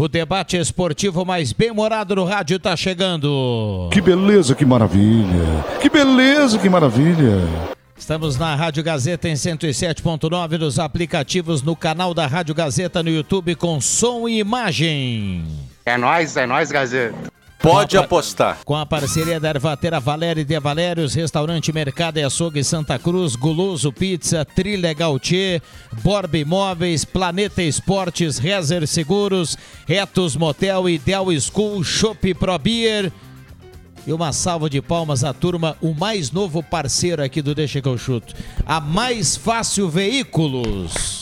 O debate esportivo mais bem-morado no rádio está chegando. Que beleza, que maravilha. Que beleza, que maravilha. Estamos na Rádio Gazeta em 107.9 nos aplicativos no canal da Rádio Gazeta no YouTube com som e imagem. É nós, é nós, Gazeta. Pode apostar. Com a parceria da Ervatera Valéria de Valérios, Restaurante Mercado e Açougue Santa Cruz, Guloso Pizza, Trilha Gautier, Borba Imóveis, Planeta Esportes, Rezer Seguros, Retos Motel, Ideal School, Shop Pro Beer. E uma salva de palmas à turma, o mais novo parceiro aqui do Deixa que eu chuto. A Mais Fácil Veículos.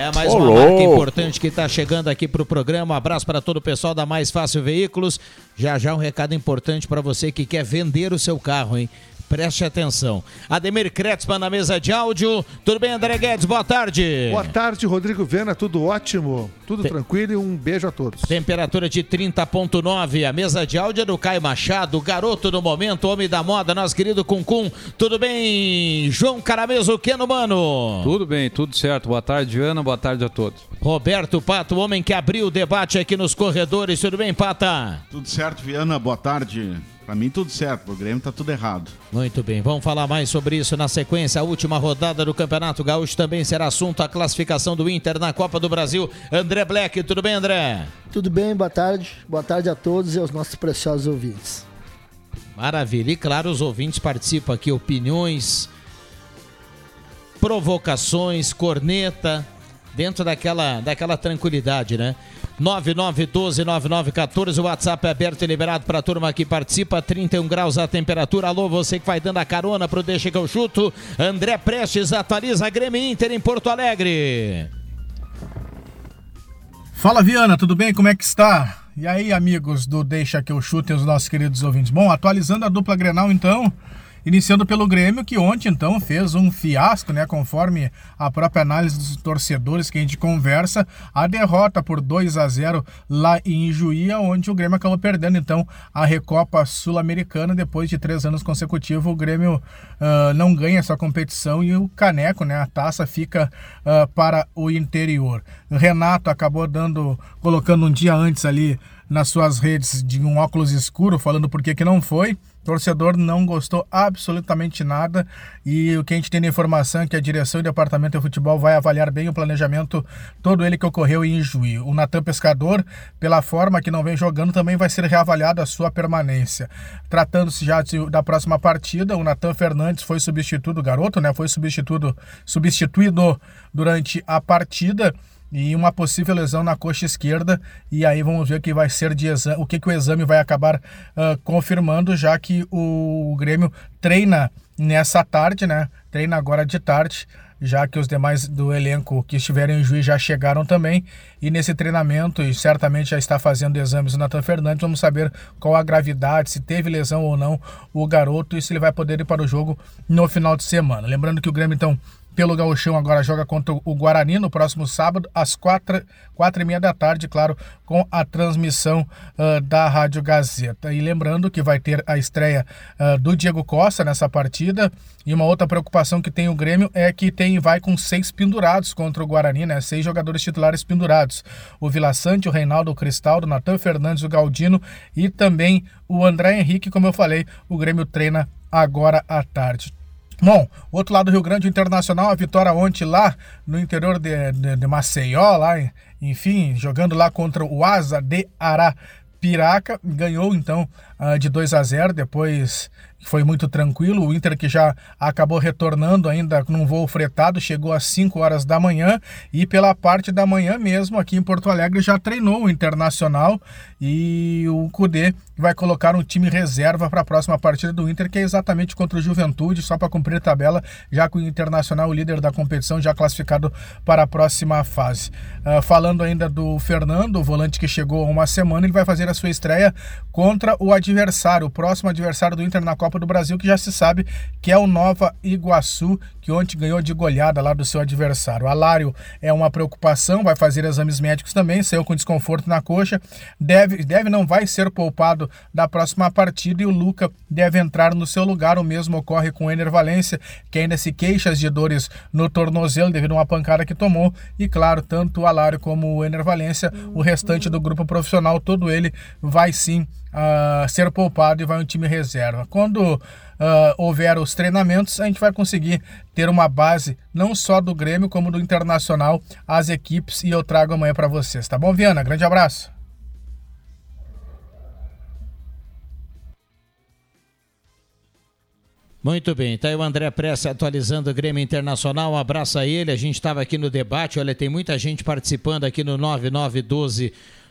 É, mais uma marca importante que está chegando aqui para o programa. Um abraço para todo o pessoal da Mais Fácil Veículos. Já já um recado importante para você que quer vender o seu carro, hein? Preste atenção. Ademir Kretzmann na mesa de áudio. Tudo bem, André Guedes? Boa tarde. Boa tarde, Rodrigo Vena. Tudo ótimo, tudo Te... tranquilo e um beijo a todos. Temperatura de 30.9. A mesa de áudio é do Caio Machado, garoto do momento, homem da moda, nosso querido Cuncum. Tudo bem, João Carameso, Keno Mano? Tudo bem, tudo certo. Boa tarde, Ana. Boa tarde a todos. Roberto Pato, o homem que abriu o debate aqui nos corredores. Tudo bem, Pata? Tudo certo, Viana. Boa tarde. Pra mim tudo certo, o Grêmio tá tudo errado. Muito bem, vamos falar mais sobre isso na sequência. A última rodada do Campeonato Gaúcho também será assunto a classificação do Inter na Copa do Brasil. André Black, tudo bem, André? Tudo bem, boa tarde. Boa tarde a todos e aos nossos preciosos ouvintes. Maravilha. E claro, os ouvintes participam aqui, opiniões, provocações, corneta, dentro daquela, daquela tranquilidade, né? 99129914, o WhatsApp é aberto e liberado para a turma que participa, 31 graus a temperatura. Alô, você que vai dando a carona pro Deixa que eu chuto. André Prestes atualiza a Grêmio Inter em Porto Alegre. Fala Viana, tudo bem? Como é que está? E aí, amigos do Deixa que eu chuto e os nossos queridos ouvintes. Bom, atualizando a dupla Grenal então. Iniciando pelo Grêmio, que ontem então fez um fiasco, né? Conforme a própria análise dos torcedores que a gente conversa, a derrota por 2 a 0 lá em Juí, onde o Grêmio acabou perdendo então a Recopa Sul-Americana depois de três anos consecutivos. O Grêmio uh, não ganha essa competição e o caneco, né? A taça fica uh, para o interior. O Renato acabou dando, colocando um dia antes ali nas suas redes de um óculos escuro, falando por que não foi. Torcedor não gostou absolutamente nada e o que a gente tem de informação é que a direção e o departamento de futebol vai avaliar bem o planejamento, todo ele que ocorreu em Juí. O Natan Pescador, pela forma que não vem jogando, também vai ser reavaliado a sua permanência. Tratando-se já da próxima partida, o Natan Fernandes foi substituído, garoto, né? Foi substituído, substituído durante a partida e uma possível lesão na coxa esquerda. E aí vamos ver o que vai ser de exame, o que, que o exame vai acabar uh, confirmando, já que o, Grêmio treina nessa tarde, né? Treina agora de tarde, já que os demais do elenco que estiveram em juiz já chegaram também. E nesse treinamento, e certamente já está fazendo exames o Nathan Fernandes, vamos saber qual a gravidade, se teve lesão ou não o garoto e se ele vai poder ir para o jogo no final de semana. Lembrando que o Grêmio, então, pelo Gauchão agora joga contra o Guarani no próximo sábado, às quatro, quatro e meia da tarde, claro, com a transmissão uh, da Rádio Gazeta. E lembrando que vai ter a estreia uh, do Diego Costa nessa partida. E uma outra preocupação que tem o Grêmio é que tem vai com seis pendurados contra o Guarani, né? Seis jogadores titulares pendurados. O Vila Sante, o Reinaldo o Cristaldo, o Natan Fernandes, o Galdino e também o André Henrique, como eu falei, o Grêmio treina agora à tarde. Bom, outro lado do Rio Grande, Internacional, a vitória ontem lá no interior de, de, de Maceió, lá, enfim, jogando lá contra o Asa de Arapiraca, ganhou então uh, de 2 a 0 depois foi muito tranquilo. O Inter que já acabou retornando ainda num voo fretado, chegou às 5 horas da manhã e pela parte da manhã mesmo aqui em Porto Alegre já treinou o Internacional e o Cudê vai colocar um time reserva para a próxima partida do Inter, que é exatamente contra o Juventude, só para cumprir a tabela, já com o Internacional, o líder da competição, já classificado para a próxima fase. Uh, falando ainda do Fernando, o volante que chegou há uma semana, ele vai fazer a sua estreia contra o adversário, o próximo adversário do Inter na Copa do Brasil, que já se sabe que é o Nova Iguaçu, que ontem ganhou de goleada lá do seu adversário. O Alário é uma preocupação, vai fazer exames médicos também, saiu com desconforto na coxa, deve, deve não vai ser poupado da próxima partida e o Luca deve entrar no seu lugar. O mesmo ocorre com o Ener Valência, que ainda se queixa de dores no tornozelo devido a uma pancada que tomou. E claro, tanto o Alário como o Ener Valência, o restante do grupo profissional, todo ele vai sim uh, ser poupado e vai um time reserva. Quando uh, houver os treinamentos, a gente vai conseguir ter uma base não só do Grêmio, como do Internacional, as equipes, e eu trago amanhã para vocês. Tá bom, Viana? Grande abraço. Muito bem, tá aí o André Pressa atualizando o Grêmio Internacional. Um abraço a ele. A gente estava aqui no debate. Olha, tem muita gente participando aqui no 9912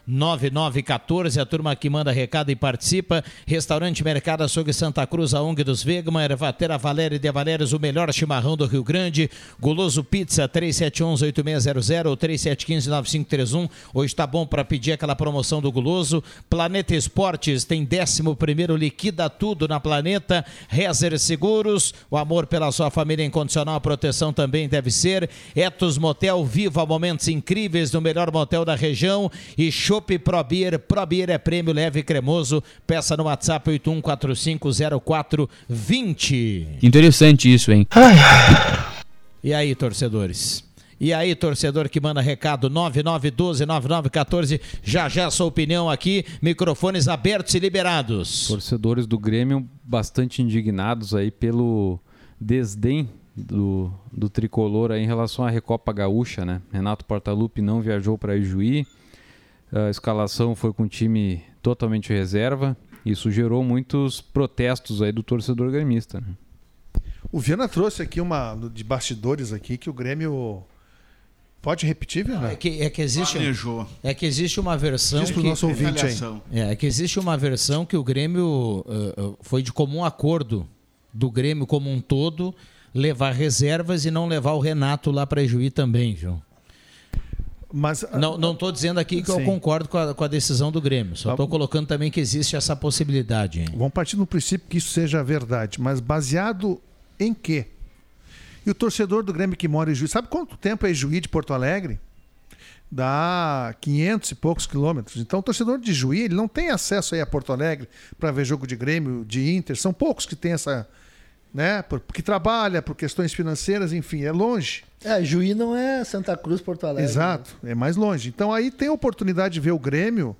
9914, a turma que manda recado e participa. Restaurante Mercado Açougue Santa Cruz, a ONG dos Vegma, Ervatera Valéria de Valérios, o melhor chimarrão do Rio Grande. Goloso Pizza, 3711-8600 ou 3715-9531. Hoje está bom para pedir aquela promoção do Goloso. Planeta Esportes tem 11 primeiro liquida tudo na Planeta. Rezer Seguros, o amor pela sua família incondicional, a proteção também deve ser. Etos Motel, viva momentos incríveis no melhor motel da região. E show Chopp Probier. Probier é prêmio leve e cremoso. Peça no WhatsApp 81450420. Interessante isso, hein? E aí, torcedores? E aí, torcedor que manda recado 9912-9914, já já sua opinião aqui, microfones abertos e liberados. Torcedores do Grêmio bastante indignados aí pelo desdém do, do tricolor aí em relação à Recopa Gaúcha, né? Renato Portaluppi não viajou para Ijuí, a escalação foi com um time totalmente reserva. Isso gerou muitos protestos aí do torcedor gremista. Né? O Viana trouxe aqui uma de bastidores aqui que o Grêmio Pode repetir, Viana? É que, é que existe Planejou. é que existe uma versão Diz que nosso ouvinte aí. é, é que existe uma versão que o Grêmio uh, uh, foi de comum acordo do Grêmio como um todo levar reservas e não levar o Renato lá para Juí também, viu? Mas, Não não estou dizendo aqui que eu Sim. concordo com a, com a decisão do Grêmio. Só estou colocando também que existe essa possibilidade. hein? Vamos partir do princípio que isso seja verdade, mas baseado em quê? E o torcedor do Grêmio que mora em Juiz, sabe quanto tempo é Juiz de Porto Alegre? Dá 500 e poucos quilômetros. Então, o torcedor de Juiz ele não tem acesso aí a Porto Alegre para ver jogo de Grêmio, de Inter. São poucos que têm essa, né? por- Porque trabalha por questões financeiras, enfim, é longe. É, Juí não é Santa Cruz, Porto Alegre. Exato, é mais longe. Então aí tem a oportunidade de ver o Grêmio.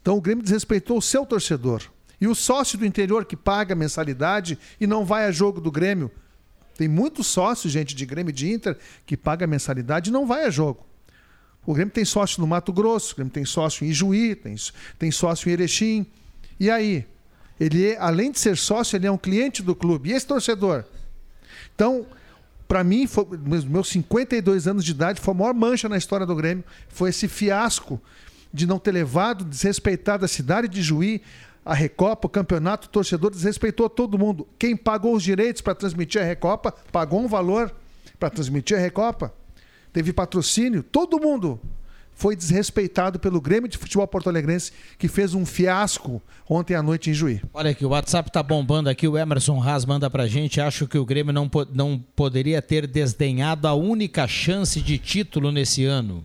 Então o Grêmio desrespeitou o seu torcedor. E o sócio do interior que paga mensalidade e não vai a jogo do Grêmio. Tem muitos sócios, gente, de Grêmio e de Inter, que paga mensalidade e não vai a jogo. O Grêmio tem sócio no Mato Grosso, o Grêmio tem sócio em Ijuí, tem, tem sócio em Erechim. E aí? Ele, além de ser sócio, ele é um cliente do clube. E esse torcedor? Então, para mim, foi, meus 52 anos de idade, foi a maior mancha na história do Grêmio. Foi esse fiasco de não ter levado, desrespeitado a cidade de Juí, a Recopa, o campeonato, o torcedor desrespeitou todo mundo. Quem pagou os direitos para transmitir a Recopa, pagou um valor para transmitir a Recopa. Teve patrocínio, todo mundo foi desrespeitado pelo Grêmio de Futebol Porto Alegrense, que fez um fiasco ontem à noite em Juí. Olha aqui, o WhatsApp tá bombando aqui, o Emerson Haas manda pra gente, acho que o Grêmio não, po- não poderia ter desdenhado a única chance de título nesse ano.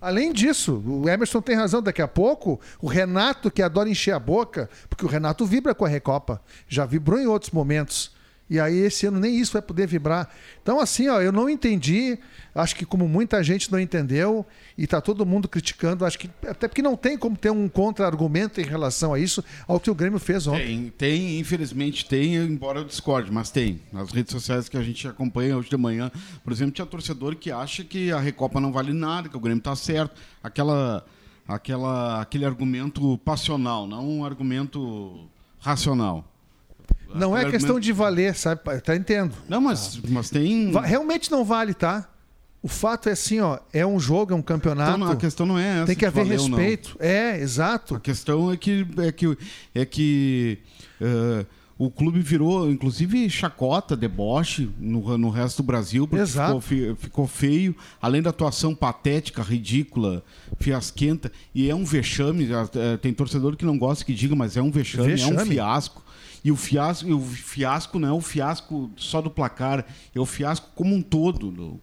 Além disso, o Emerson tem razão. Daqui a pouco, o Renato, que adora encher a boca, porque o Renato vibra com a Recopa, já vibrou em outros momentos. E aí, esse ano, nem isso vai poder vibrar. Então, assim, ó, eu não entendi. Acho que, como muita gente não entendeu, e tá todo mundo criticando, acho que. Até porque não tem como ter um contra-argumento em relação a isso, ao que o Grêmio fez ontem. Tem, tem, infelizmente tem, embora eu discorde, mas tem. Nas redes sociais que a gente acompanha hoje de manhã, por exemplo, tinha torcedor que acha que a Recopa não vale nada, que o Grêmio está certo. Aquela, aquela, aquele argumento passional, não um argumento racional. Não é questão de valer, sabe? Tá entendo. Não, mas, mas tem. Realmente não vale, tá? O fato é assim, ó, é um jogo, é um campeonato. Então, não, a questão não é essa. Tem que haver valer ou não. respeito. É, exato. A questão é que é que, é que eh, o clube virou, inclusive, chacota, deboche no, no resto do Brasil, porque Exato. ficou, fe- ficou feio, além da atuação patética, ridícula, fiasquenta, e é um vexame. eh, Tem torcedor que não gosta que diga, mas é um vexame, é um Vexame. fiasco. E o fiasco, e o fiasco não é o fiasco só do placar, é o fiasco como um todo, do-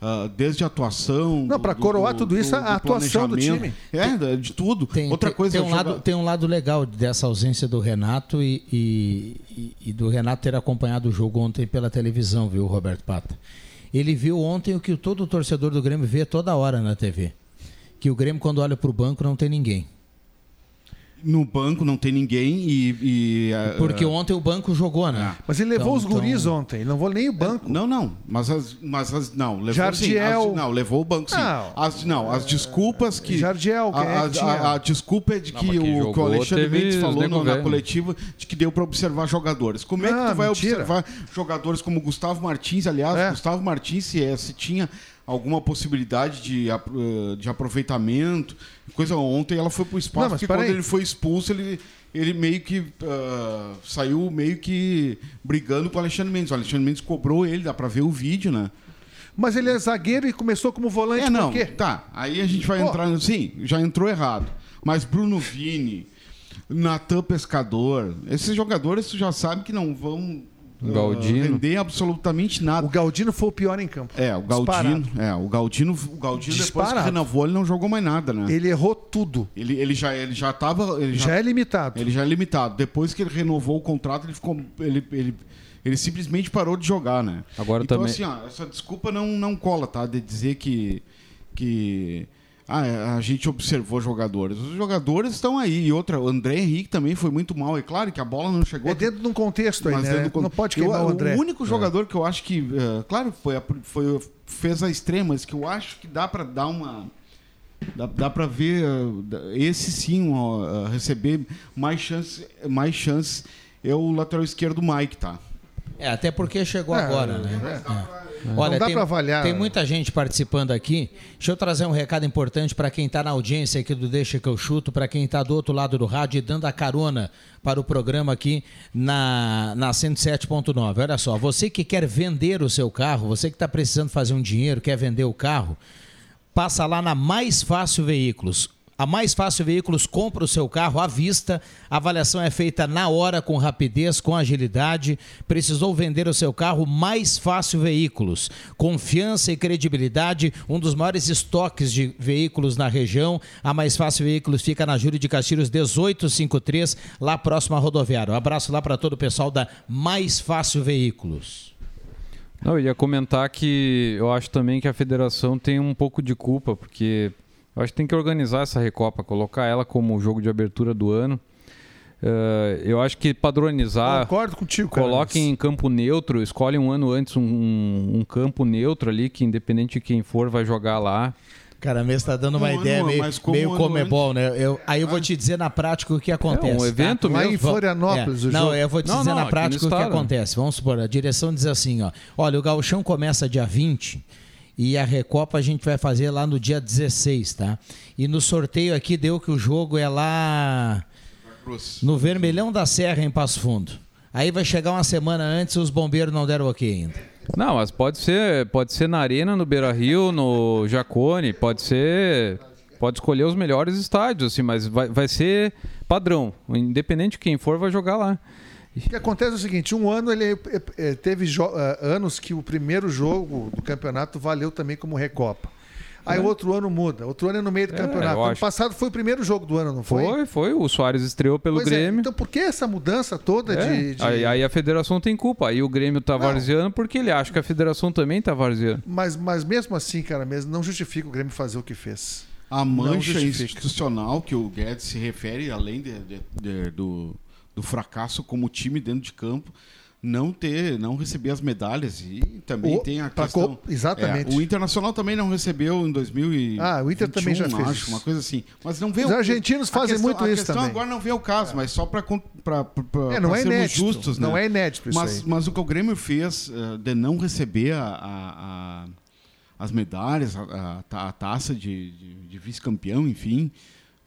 ah, desde a atuação. Não, do- coroar do- tudo isso, do- a atuação do planejamento. É, de tudo. Tem, Outra tem- coisa tem um, joga- lado, tem um lado legal dessa ausência do Renato e, e- e- do Renato ter acompanhado o jogo ontem pela televisão, viu, Roberto Pata? Ele viu ontem o que todo torcedor do Grêmio vê toda hora na TV. Que o Grêmio, quando olha pro banco, não tem ninguém. No banco não tem ninguém e. e, ah, Porque ah, ontem o banco jogou, né? Mas ele levou Então- os guris então- ontem, ele não vou nem o banco. Não, não. Mas as. Mas as não, levou Jardiel. sim. As- não, levou o banco sim. Não. As, não, as desculpas que. Jardiel, quem é a, que a- a- a desculpa é de Não, que, o, que o jogou Alexandre Mendes falou no- na coletiva de que deu para observar jogadores. Como é que Não, tu vai mentira. observar jogadores como Gustavo Martins? Aliás, É. Gustavo Martins, se, é- se tinha alguma possibilidade de, eh, de aproveitamento, coisa ontem ela foi pro espaço, Não, mas porque quando ele foi expulso, ele, ele meio que ah, saiu meio que brigando com o Alexandre Mendes. O Alexandre Mendes cobrou ele, dá pra ver o vídeo, né? Mas ele é zagueiro e começou como volante É, não. Tá, aí a gente vai Pô. entrar. Sim, já entrou errado. Mas Bruno Vini, Natan Pescador, esses jogadores tu já sabe que não vão ah, Galdino. render absolutamente nada. O Galdino foi o pior em campo. É, o Galdino, é, o Galdino, o Galdino depois que Disparado. renovou, ele não jogou mais nada, né? Ele errou tudo. Ele, ele já ele já tava, ele Já é limitado. ele já é limitado. Depois que ele renovou o contrato, ele ficou ele, ele, ele simplesmente parou de jogar, né? Agora então também- assim, ó, essa desculpa não não cola, tá? De dizer que que ah, a gente observou jogadores. Os jogadores estão aí. E outra, o André Henrique também foi muito mal. É claro que a bola não chegou. É dentro de um contexto aí, né? con- Não pode Eu- queimar o André. O único jogador que eu acho que, eh, claro, foi, a- foi fez a extrema, mas que eu acho que dá para dar uma dá, dá para ver da- esse sim ó, eh, receber mais chances, mais chances é o lateral esquerdo Mike, tá? É, até porque chegou É, agora, né? É. Olha, Não dá tem, pra avaliar. tem muita gente participando aqui. Deixa eu trazer um recado importante para quem está na audiência aqui do Deixa que eu chuto, para quem está do outro lado do rádio e dando a carona para o programa aqui na, na 107.9. Olha só, você que quer vender o seu carro, você que está precisando fazer um dinheiro, quer vender o carro, passa lá na Mais Fácil Veículos. A Mais Fácil Veículos compra o seu carro à vista, a avaliação é feita na hora, com rapidez, com agilidade. Precisou vender o seu carro? Mais Fácil Veículos. Confiança e credibilidade, um dos maiores estoques de veículos na região. A Mais Fácil Veículos fica na Júlio de Castilhos 1853, lá próximo à rodoviária. Um abraço lá para todo o pessoal da Mais Fácil Veículos. Não, eu ia comentar que eu acho também que a federação tem um pouco de culpa, porque eu acho que tem que organizar essa Recopa, colocar ela como jogo de abertura do ano. Eh, eu acho que padronizar, Concordo contigo, cara. coloquem em campo neutro, escolhe um ano antes um, um campo neutro ali, que independente de quem for, vai jogar lá. Cara, mesmo está dando uma Um ano, ideia meio, como meio ano comebol, né? Eu, aí eu vou te dizer na prática o que acontece. um evento tá? Lá mesmo. em Florianópolis, É, o Não, jogo. eu vou te Não, dizer não, na prática o que acontece. Vamos supor, a direção diz assim, ó. Olha, o gauchão começa dia 20 e a Recopa a gente vai fazer lá no dia 16, tá? E no sorteio aqui deu que o jogo é lá no Vermelhão da Serra, em Passo Fundo. Aí vai chegar uma semana antes e os bombeiros não deram ok ainda. Não, mas pode ser, pode ser na Arena, no Beira Rio, no Jacone, pode ser. Pode escolher os melhores estádios, assim, mas vai, vai ser padrão. Independente de quem for, vai jogar lá. O que acontece é o seguinte: um ano ele eh, eh, teve eh, anos que o primeiro jogo do campeonato valeu também como Recopa. Aí outro ano muda, outro ano é no meio do campeonato. eu Ano passado foi o primeiro jogo do ano, não foi? Foi, foi. O Soares estreou pelo Pois é, Grêmio. Então por que essa mudança toda É, de. de- Aí, aí a federação tem culpa. Aí o Grêmio tá Não. varzeando porque ele acha que a federação também tá varzeando. Mas, mas mesmo assim, cara, mesmo não justifica o Grêmio fazer o que fez. A mancha institucional que o Guedes se refere, além de- de- de- do, do fracasso como time dentro de campo, não ter, não receber as medalhas e também O- tem a questão. co- exatamente. É, o Internacional também não recebeu em 2000 Ah, o Inter também já fez acho, uma coisa assim. Mas não vê Os o- argentinos a fazem questão- muito a isso questão também. agora não vê o caso, mas só para É, não é inédito. justos, não né? é inédito isso mas, aí. mas o que o Grêmio fez eh, de não receber a, a- a- as medalhas, a, a a taça de, de- de vice-campeão, enfim,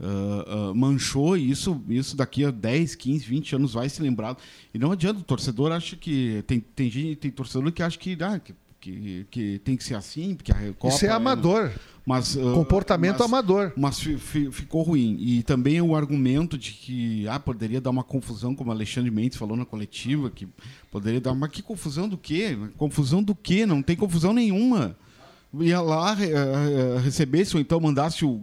ah, ah, manchou e isso, isso daqui a 10, 15, 20 anos vai se lembrado. E não adianta, o torcedor acha que. Tem, tem, gente, tem torcedor que acha que, ah, que que, que tem que ser assim, porque a Recopa... Isso é amador. Mas, uh, Comportamento mas- amador. Mas fi- fi- ficou ruim. E também o argumento de que ah, poderia dar uma confusão, como o Alexandre Mendes falou na coletiva, que poderia dar. Mas que confusão do quê? Confusão do quê? Não tem confusão nenhuma. Ia lá eh, eh, recebesse, ou então mandasse o,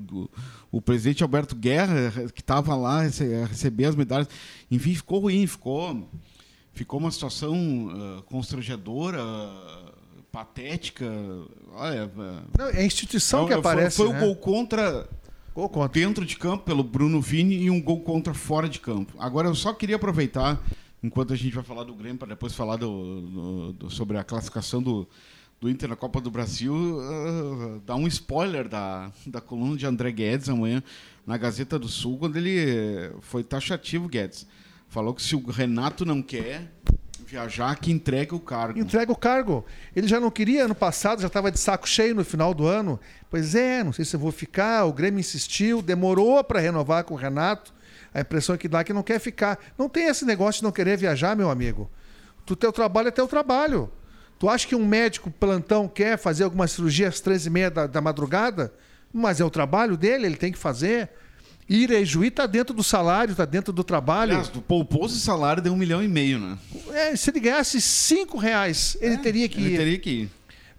o, presidente Alberto Guerra, que estava lá, rece- receber as medalhas. Enfim, ficou ruim, ficou, ficou uma situação ah, constrangedora, patética. Olha, eh, Não, é a instituição que foi- aparece. Foi, né? o gol contra Gol contra. dentro de campo pelo Bruno Vini e um gol contra fora de campo. Agora eu só queria aproveitar, enquanto a gente vai falar do Grêmio, para depois falar do, do- do- sobre a classificação do, do Inter na Copa do Brasil, ah, dar um spoiler da, da coluna de André Guedes amanhã na Gazeta do Sul, quando ele foi taxativo, Guedes. Falou que se o Renato não quer viajar, que entregue o cargo. Entrega o cargo. Ele já não queria ano passado, já estava de saco cheio no final do ano. Pois é, não sei se eu vou ficar. O Grêmio insistiu, demorou para renovar com o Renato. A impressão que dá é que não quer ficar. Não tem esse negócio de não querer viajar, meu amigo. Tu teu trabalho é teu trabalho. Tu acha que um médico plantão quer fazer alguma cirurgia às três e meia da, da madrugada? Mas é o trabalho dele, ele tem que fazer. Ir a Ijuí está dentro do salário, está dentro do trabalho. Aliás, tu poupou esse salário de um milhão e meio, né? É, se ele ganhasse cinco reais, ele teria que Ele ir. teria que ir.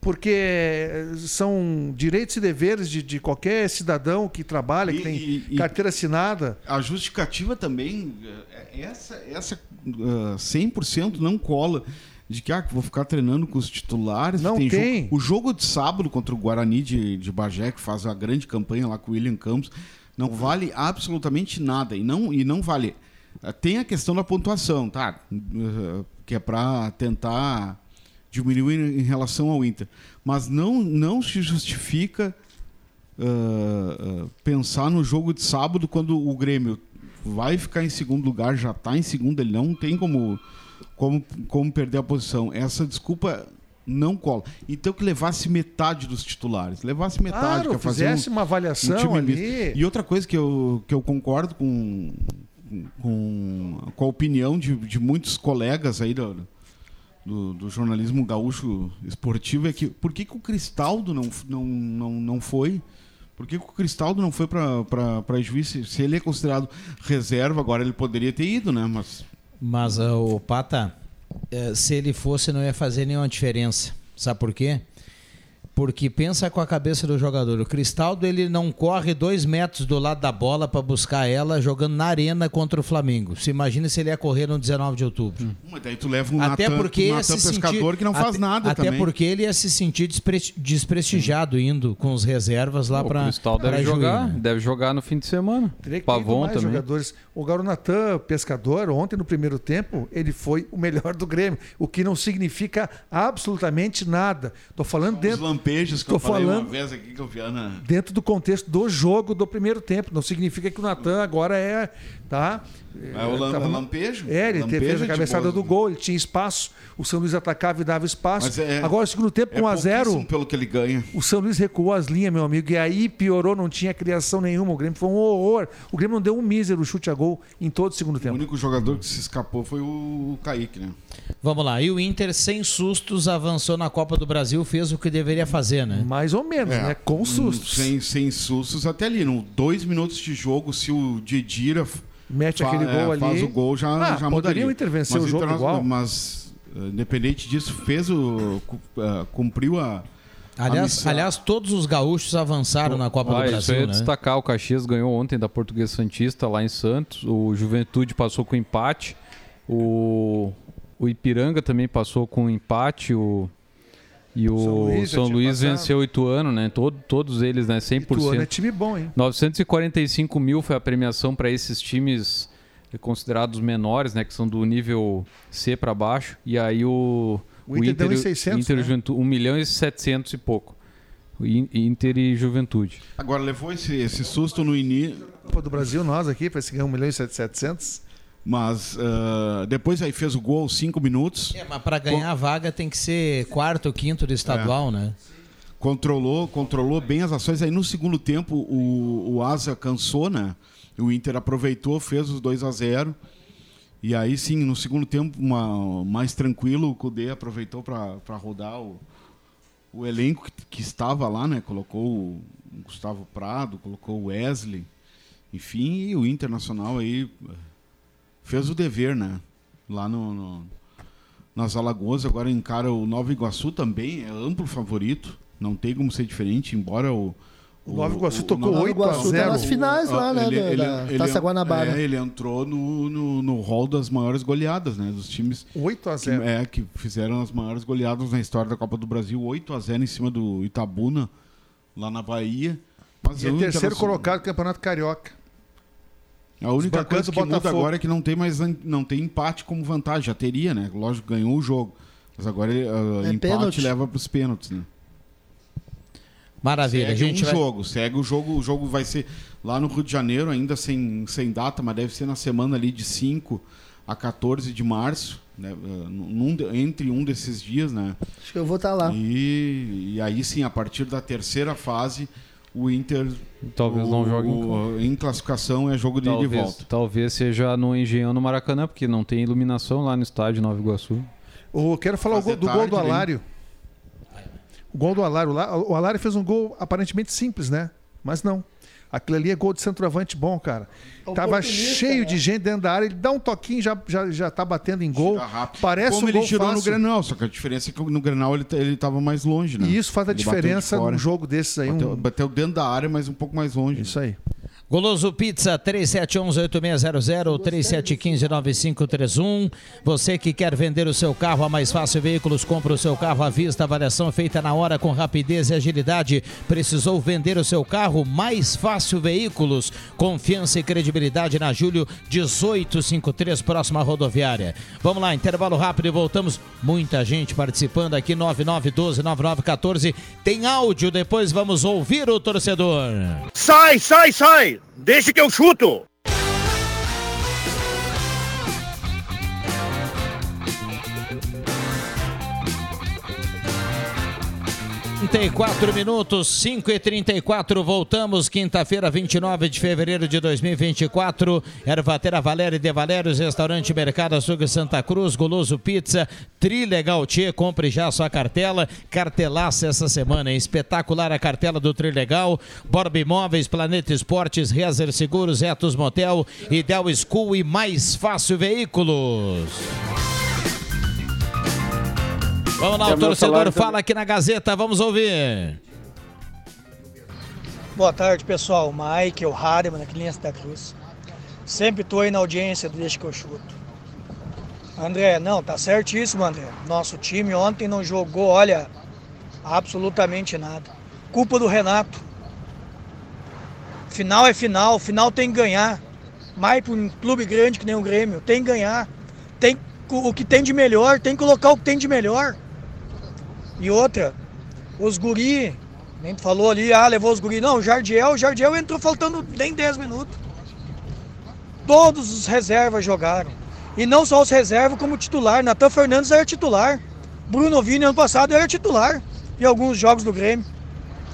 Porque eh, são direitos e deveres de, de qualquer cidadão que trabalha, que E- tem e- carteira assinada. A justificativa também, é- essa, essa ah, 100% não cola. De que, ah, vou ficar treinando com os titulares. Não jogo- tem. o jogo de sábado contra o Guarani de, de Bagé, que faz a grande campanha lá com o William Campos, não vale absolutamente nada. E não, e não vale. Ah, Tem a questão da pontuação, tá? Ah, Que é para tentar diminuir em relação ao Inter. Mas não, não se justifica ah, pensar no jogo de sábado quando o Grêmio vai ficar em segundo lugar, já está em segundo, ele não tem como, como, como perder a posição. Essa desculpa não cola. Então que levasse metade dos titulares, levasse metade, Claro, fazer fizesse uma avaliação time ali. misto. E outra coisa que eu, que eu concordo com, com, com a opinião de, de muitos colegas aí do, do, do jornalismo gaúcho esportivo é que por que, que o Cristaldo não, não, não, não foi? Por que, que o Cristaldo não foi para Juiz? Se, se ele é considerado reserva, agora ele poderia ter ido, né? Mas Mas o Pata, eh, se ele fosse, não ia fazer nenhuma diferença. Sabe por quê? Porque pensa com a cabeça do jogador. O Cristaldo ele não corre dois metros do lado da bola para buscar ela jogando na arena contra o Flamengo. Se imagina se ele ia correr no 19 de outubro. mas daí tu leva um Até Natan- porque Natan se pescador sentir, que não faz até, nada até também. porque ele ia se sentir despre- desprestigiado indo com os reservas lá o para Cristal deve jogar, né? deve jogar no fim de semana. Teria que Pavon mais também. jogadores. O Garunatan, pescador, ontem no primeiro tempo, ele foi o melhor do Grêmio, o que não significa absolutamente nada. Tô falando dentro, lampejos que Tô eu falei falando- uma vez aqui que dentro do contexto do jogo do primeiro tempo. Não significa que o Natan agora é, tá? É o lam- Tava- lampejo. É, ele Lampejo fez a é cabeçada do gol, ele tinha espaço. O São Luís atacava e dava espaço. É- Agora, no segundo tempo, É 1 a 0 pouquíssimo pelo que ele ganha. o São Luís recuou as linhas, meu amigo, e aí piorou, não tinha criação nenhuma. O Grêmio foi um horror. O Grêmio não deu um mísero chute a gol em todo o segundo O tempo. único jogador que se escapou foi o Kaique, né? Vamos lá. E o Inter, sem sustos, avançou na Copa do Brasil, fez o que deveria fazer, né? Mais ou menos, É. né? Com sustos. Sem, sem sustos até ali. No dois minutos de jogo, se o Didira Mete fa- aquele é, gol ali. faz o gol, já, Ah, já poderia mudaria. o Inter vencer Mas o jogo igual. Mas, eh, independente disso, fez o... eh, cumpriu a... Aliás, aliás, todos os gaúchos avançaram na Copa Ah, do isso Brasil, eu ia né? destacar, o Caxias ganhou ontem da Portuguesa Santista lá em Santos, o Juventude passou com empate, o, o Ipiranga também passou com empate, o, e o São Luís São venceu o Ituano, né? Todo, todos eles, né? 100%. Ituano é time bom, hein? 945 mil foi a premiação para esses times considerados menores, né? Que são do nível C para baixo. E aí o, O Inter deu em 600, Inter né? e Juventude, 1 milhão e 700 e pouco. O In- Inter e Juventude. Agora, levou esse, esse susto no início, do Brasil, nós aqui, para esse ganhar 1 milhão e 700. Mas ah, depois aí fez o gol cinco minutos. É, mas para ganhar a vaga tem que ser quarto ou quinto do estadual, né? controlou, controlou bem as ações. Aí no segundo tempo o, o Asa cansou, né? O Inter aproveitou, fez os 2 a 0 E aí sim, no segundo tempo, uma- mais tranquilo, o Cudê aproveitou para rodar o, o elenco que, que estava lá, né? Colocou o Gustavo Prado, colocou o Wesley, enfim, e o Internacional aí fez o dever, né? Lá no, no- nas Alagoas, agora encara o Nova Iguaçu também, é amplo favorito, não tem como ser diferente, embora o. O Nova Iguaçu tocou Nova 8 a Iguaçu tá 0. nas finais lá, né, da- da Taça Guanabara. É, ele entrou no, no, no hall das maiores goleadas, né? Dos times 8 a que, 0. é, que fizeram as maiores goleadas na história da Copa do Brasil, 8 a 0 em cima do Itabuna, lá na Bahia. Mas E é o terceiro Internacional- colocado do Campeonato Carioca. A única coisa que muda Botafogo. agora é que não tem mais não tem empate como vantagem. Já teria, né? Lógico, ganhou o jogo. Mas agora uh, É empate pênalti. leva para os pênaltis, né? Maravilha. Segue a gente um vai... jogo, segue o jogo. O jogo vai ser lá no Rio de Janeiro, ainda sem, sem data, mas deve ser na semana ali de 5 a 14 de março, né? Uh, num de- entre um desses dias, né? Acho que eu vou estar lá. E, e aí sim, a partir da terceira fase, o Inter. Talvez o- não jogue em o- em classificação é jogo de Talvez, volta. talvez seja no Engenhão no Maracanã, porque não tem iluminação lá no estádio Nova Iguaçu. Eu quero falar gol- do gol do? Alário. O gol do Alário. lá- O Alário fez um gol aparentemente simples, né? Mas não. Aquilo ali é gol de centroavante bom, cara. Tava Oportunista, cheio né? de gente dentro da área. Ele dá um toquinho já já, já tá batendo em gol. Parece Como um ele tirou no fácil. Grenal, só que a diferença é que no Grenal ele, ele tava mais longe, né? E isso faz a Ele diferença num jogo desses aí. Bateu, Um... bateu dentro da área, mas um pouco mais longe. Isso aí. Goloso Pizza 3711-8600 ou 3715-9531. Você que quer vender o seu carro, a Mais Fácil Veículos compra o seu carro à vista, avaliação feita na hora com rapidez e agilidade. Precisou vender o seu carro? Mais Fácil Veículos. Confiança e credibilidade na Júlio 1853, próxima rodoviária. Vamos lá, intervalo rápido e voltamos. Muita gente participando aqui, 9912-9914. Tem áudio, depois vamos ouvir o torcedor. Sai, sai, sai! Deixa que eu chuto! 34 minutos, 5 e 34 voltamos, quinta-feira, 29 de fevereiro de 2024. Ervatera Valéria de Valérios, Restaurante Mercado Açougue Santa Cruz, Goloso Pizza, Trilegal Tchê, compre já sua cartela. Cartelaça essa semana, espetacular a cartela do Trilegal. Borba Imóveis, Planeta Esportes, Rezer Seguros, Etos Motel, Ideal School e Mais Fácil Veículos. Vamos lá, É o torcedor salário fala aqui na Gazeta, vamos ouvir. Boa tarde, pessoal. Michael Hardeman, aqui em Santa Cruz. Sempre tô aí na audiência do Deixa que eu chuto. André, não, tá certíssimo, André. Nosso time ontem não jogou, olha, absolutamente nada. Culpa do Renato. Final é final, final tem que ganhar. Mais para um clube grande que nem o Grêmio, tem que ganhar. Tem o que tem de melhor, tem que colocar o que tem de melhor. E outra, os guri, nem falou ali, ah, levou os guri. Não, o Jardiel, o Jardiel entrou faltando nem 10 minutos. Todos os reservas jogaram. E não só os reservas, como titular. Natan Fernandes era titular. Bruno Vini, ano passado, era titular. Em alguns jogos do Grêmio.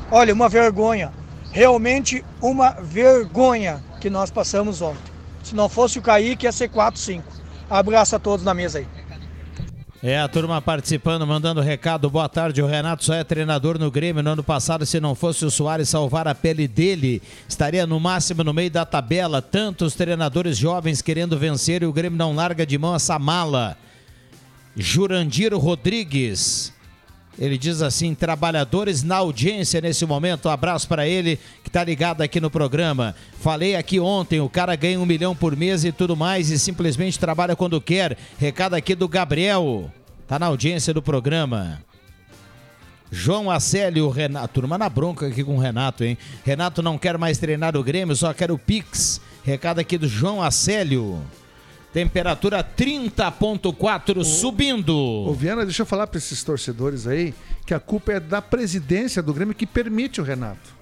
Olha, uma vergonha. Realmente uma vergonha que nós passamos ontem. Se não fosse o Kaique, ia ser 4-5. Abraço a todos na mesa aí. É, a turma participando, mandando recado. Boa tarde, o Renato só é treinador no Grêmio. No ano passado, se não fosse o Soares salvar a pele dele, estaria no máximo no meio da tabela. Tantos treinadores jovens querendo vencer e o Grêmio não larga de mão essa mala. Jurandir Rodrigues. Ele diz assim: trabalhadores na audiência nesse momento. Um abraço para ele que tá ligado aqui no programa. Falei aqui ontem: o cara ganha um milhão por mês e tudo mais e simplesmente trabalha quando quer. Recado aqui do Gabriel. Tá na audiência do programa. João Acélio, Renato. Turma na bronca aqui com o Renato, hein? Renato não quer mais treinar o Grêmio, só quer o Pix. Recado aqui do João Acélio. Temperatura 30.4 subindo. Ô, Viana, deixa eu falar para esses torcedores aí que a culpa é da presidência do Grêmio que permite o Renato.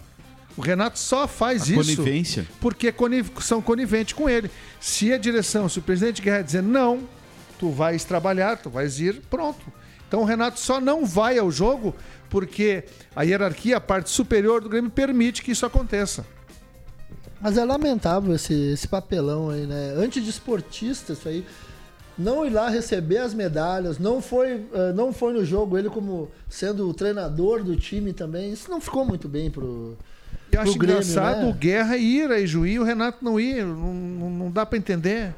O Renato só faz A isso conivência. porque são coniventes com ele. Se a direção, se o presidente quer dizer não, tu vais trabalhar, tu vais ir, pronto. Então o Renato só não vai ao jogo porque a hierarquia, a parte superior do Grêmio permite que isso aconteça. Mas é lamentável esse, esse papelão aí, né? Antes de esportista, isso aí. não ir lá receber as medalhas, não foi, eh, não foi no jogo ele como sendo o treinador do time também. Isso não ficou muito bem pro, Eu acho Grêmio, engraçado né? o Guerra ir a Ijuí e o Renato não ir. Não, não, não dá pra entender.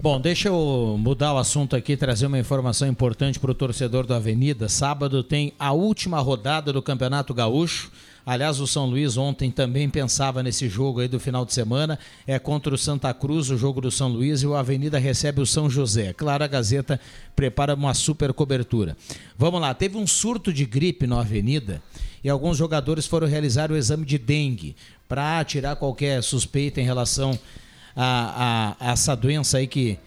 Bom, deixa eu mudar o assunto aqui, trazer uma informação importante para o torcedor do Avenida. Sábado tem a última rodada do Campeonato Gaúcho. Aliás, o São Luís ontem também pensava nesse jogo aí do final de semana. É contra o Santa Cruz, o jogo do São Luís, e o Avenida recebe o São José. Claro, a Gazeta prepara uma super cobertura. Vamos lá, teve um surto de gripe na Avenida e alguns jogadores foram realizar o exame de dengue para tirar qualquer suspeita em relação a, a- a essa doença aí que,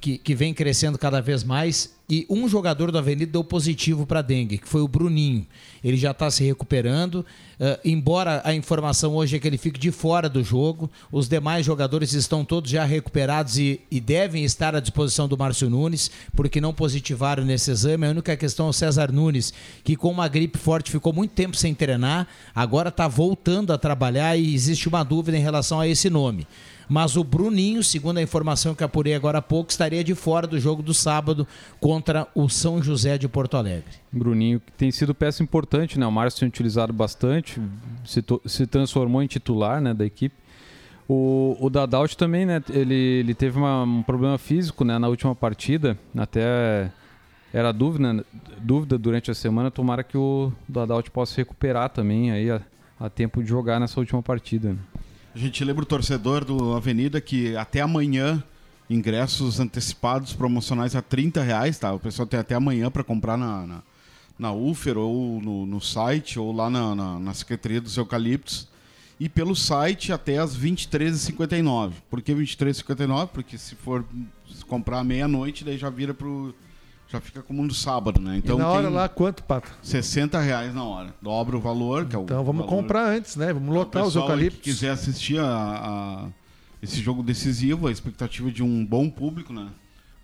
que, que vem crescendo cada vez mais. E um jogador do Avenida deu positivo para dengue, que foi o Bruninho. Ele já está se recuperando. eh, embora a informação hoje é que ele fique de fora do jogo, os demais jogadores estão todos já recuperados e, e devem estar à disposição do Márcio Nunes, porque não positivaram nesse exame. A única questão é o César Nunes, que com uma gripe forte ficou muito tempo sem treinar, agora está voltando a trabalhar e existe uma dúvida em relação a esse nome. Mas o Bruninho, segundo a informação que apurei agora há pouco, estaria de fora do jogo do sábado contra o São José de Porto Alegre. Bruninho, que tem sido peça importante, né? O Márcio tem utilizado bastante, se, se transformou em titular né, da equipe. O, o também, né? Ele, ele teve uma- um problema físico né, na última partida, até era dúvida, dúvida durante a semana. Tomara que o Dadaut possa recuperar também aí a, a tempo de jogar nessa última partida. Gente lembra o torcedor do Avenida que até amanhã ingressos antecipados promocionais a 30 reais, tá? O pessoal tem até amanhã para comprar na, na, na Ufer ou no, no site ou lá na, na, na Secretaria dos Eucaliptos. E pelo site até as 23h59. Por que 23h59? Porque se for comprar à meia-noite, daí já vira pro. Já fica como no sábado, né? e na hora lá, quanto, Pato? 60 reais na hora. Dobra o valor, que é o Então vamos valor- comprar antes, né? Vamos lotar os pessoal aí eucaliptos. que quiser assistir a, a- esse jogo decisivo, a expectativa de um bom público, né?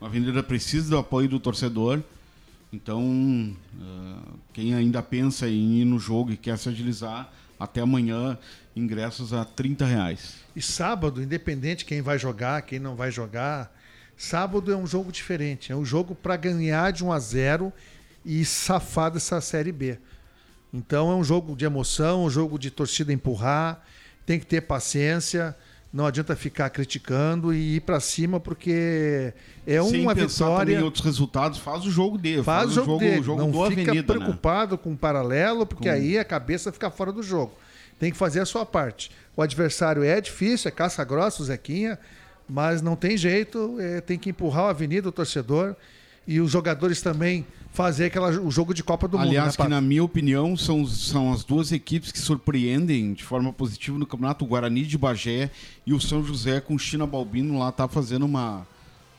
A Avenida precisa do apoio do torcedor. Então, eh, quem ainda pensa em ir no jogo e quer se agilizar, até amanhã, ingressos a 30 reais. E sábado, independente quem vai jogar, quem não vai jogar, sábado é um jogo diferente. É um jogo para ganhar de 1 a 0 e safar dessa Série B. Então é um jogo de emoção, um jogo de torcida empurrar, tem que ter paciência, não adianta ficar criticando e ir para cima porque é Sem uma vitória. em outros resultados, faz o jogo dele. Faz, o jogo, dele. jogo não fica Avenida, né? preocupado com o paralelo, porque Com- aí a cabeça fica fora do jogo. Tem que fazer a sua parte. O adversário é difícil, é caça grossa, o Zequinha, mas não tem jeito, é, tem que empurrar a avenida, o torcedor, e os jogadores também fazer aquela, o jogo de Copa do Aliás, Mundo. que né, Pato? na minha opinião são, são as duas equipes que surpreendem de forma positiva no campeonato. O Guarani de Bagé e o São José com o China Balbino lá tá fazendo uma,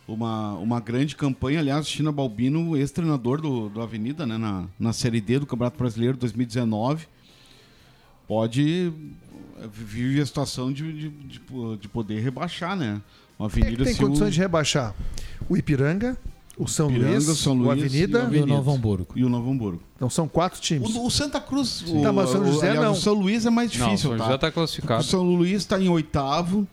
uma, uma grande campanha. Aliás, China Balbino, ex-treinador do, do Avenida, né, na, na Série D do Campeonato Brasileiro 2019, pode vive a situação de, de, de, de poder rebaixar, né? O Quem é Avenida que tem o- condições de rebaixar? O Ipiranga, o São Ipiranga, Luís, o São o Avenida e o Avenida. Novo Hamburgo. E o Novo Hamburgo. Então são quatro times. O, o Santa Cruz, Sim. Tá, mas o São o- José aliás, não. O São Luís é mais Não, o difícil, São tá? José tá classificado. O São Luís está em oitavo.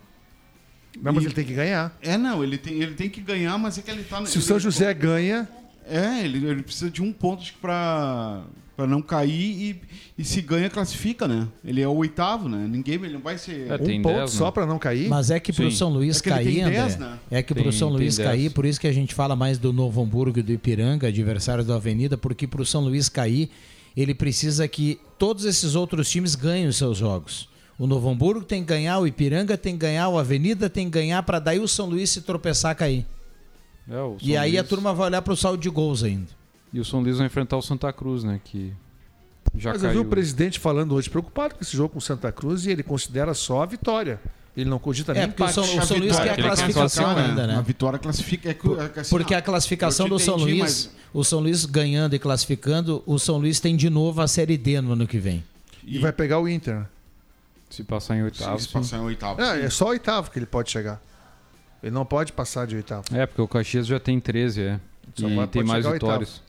Não, mas E- ele tem que ganhar. É, não, ele tem, ele tem que ganhar, mas é que ele tá... Se o ele- São José ganha, É, ele, ele precisa de um ponto pra, pra não cair e, e se ganha, classifica, né? Ele é o oitavo, né? Ninguém, ele não vai ser... É, um ponto 10, só né? para não cair. Mas é que pro Sim. São Luís É cair, tem André, 10, né? é que pro Tem- São Luís 10. cair, por isso que a gente fala mais do Novo Hamburgo e do Ipiranga, adversários da Avenida, porque pro São Luís cair, ele precisa que todos esses outros times ganhem os seus jogos. O Novo Hamburgo tem que ganhar, o Ipiranga tem que ganhar, o Avenida tem que ganhar, para daí o São Luís se tropeçar cair. É, o E São aí a turma vai olhar pro saldo de gols ainda. E o São Luís vai enfrentar o Santa Cruz, né? Que já Mas eu vi caiu. o presidente falando hoje preocupado com esse jogo com o Santa Cruz e ele considera só a vitória. Ele não cogita nem É, porque o empate. São, o São Luís quer a classificação classificar, ainda, né? A vitória classifica... É, que- é assim, Porque a classificação eu do São entendi, Luís, mas- o São Luís ganhando e classificando, o São Luís tem de novo a Série D no ano que vem. E vai pegar o Inter. né? Se passar em oitavo. Se sim. passar em oitavo. É, é só oitavo que ele pode chegar. Ele não pode passar de oitavo. É, porque o Caxias já tem 13, é. Só e pode tem mais vitórias.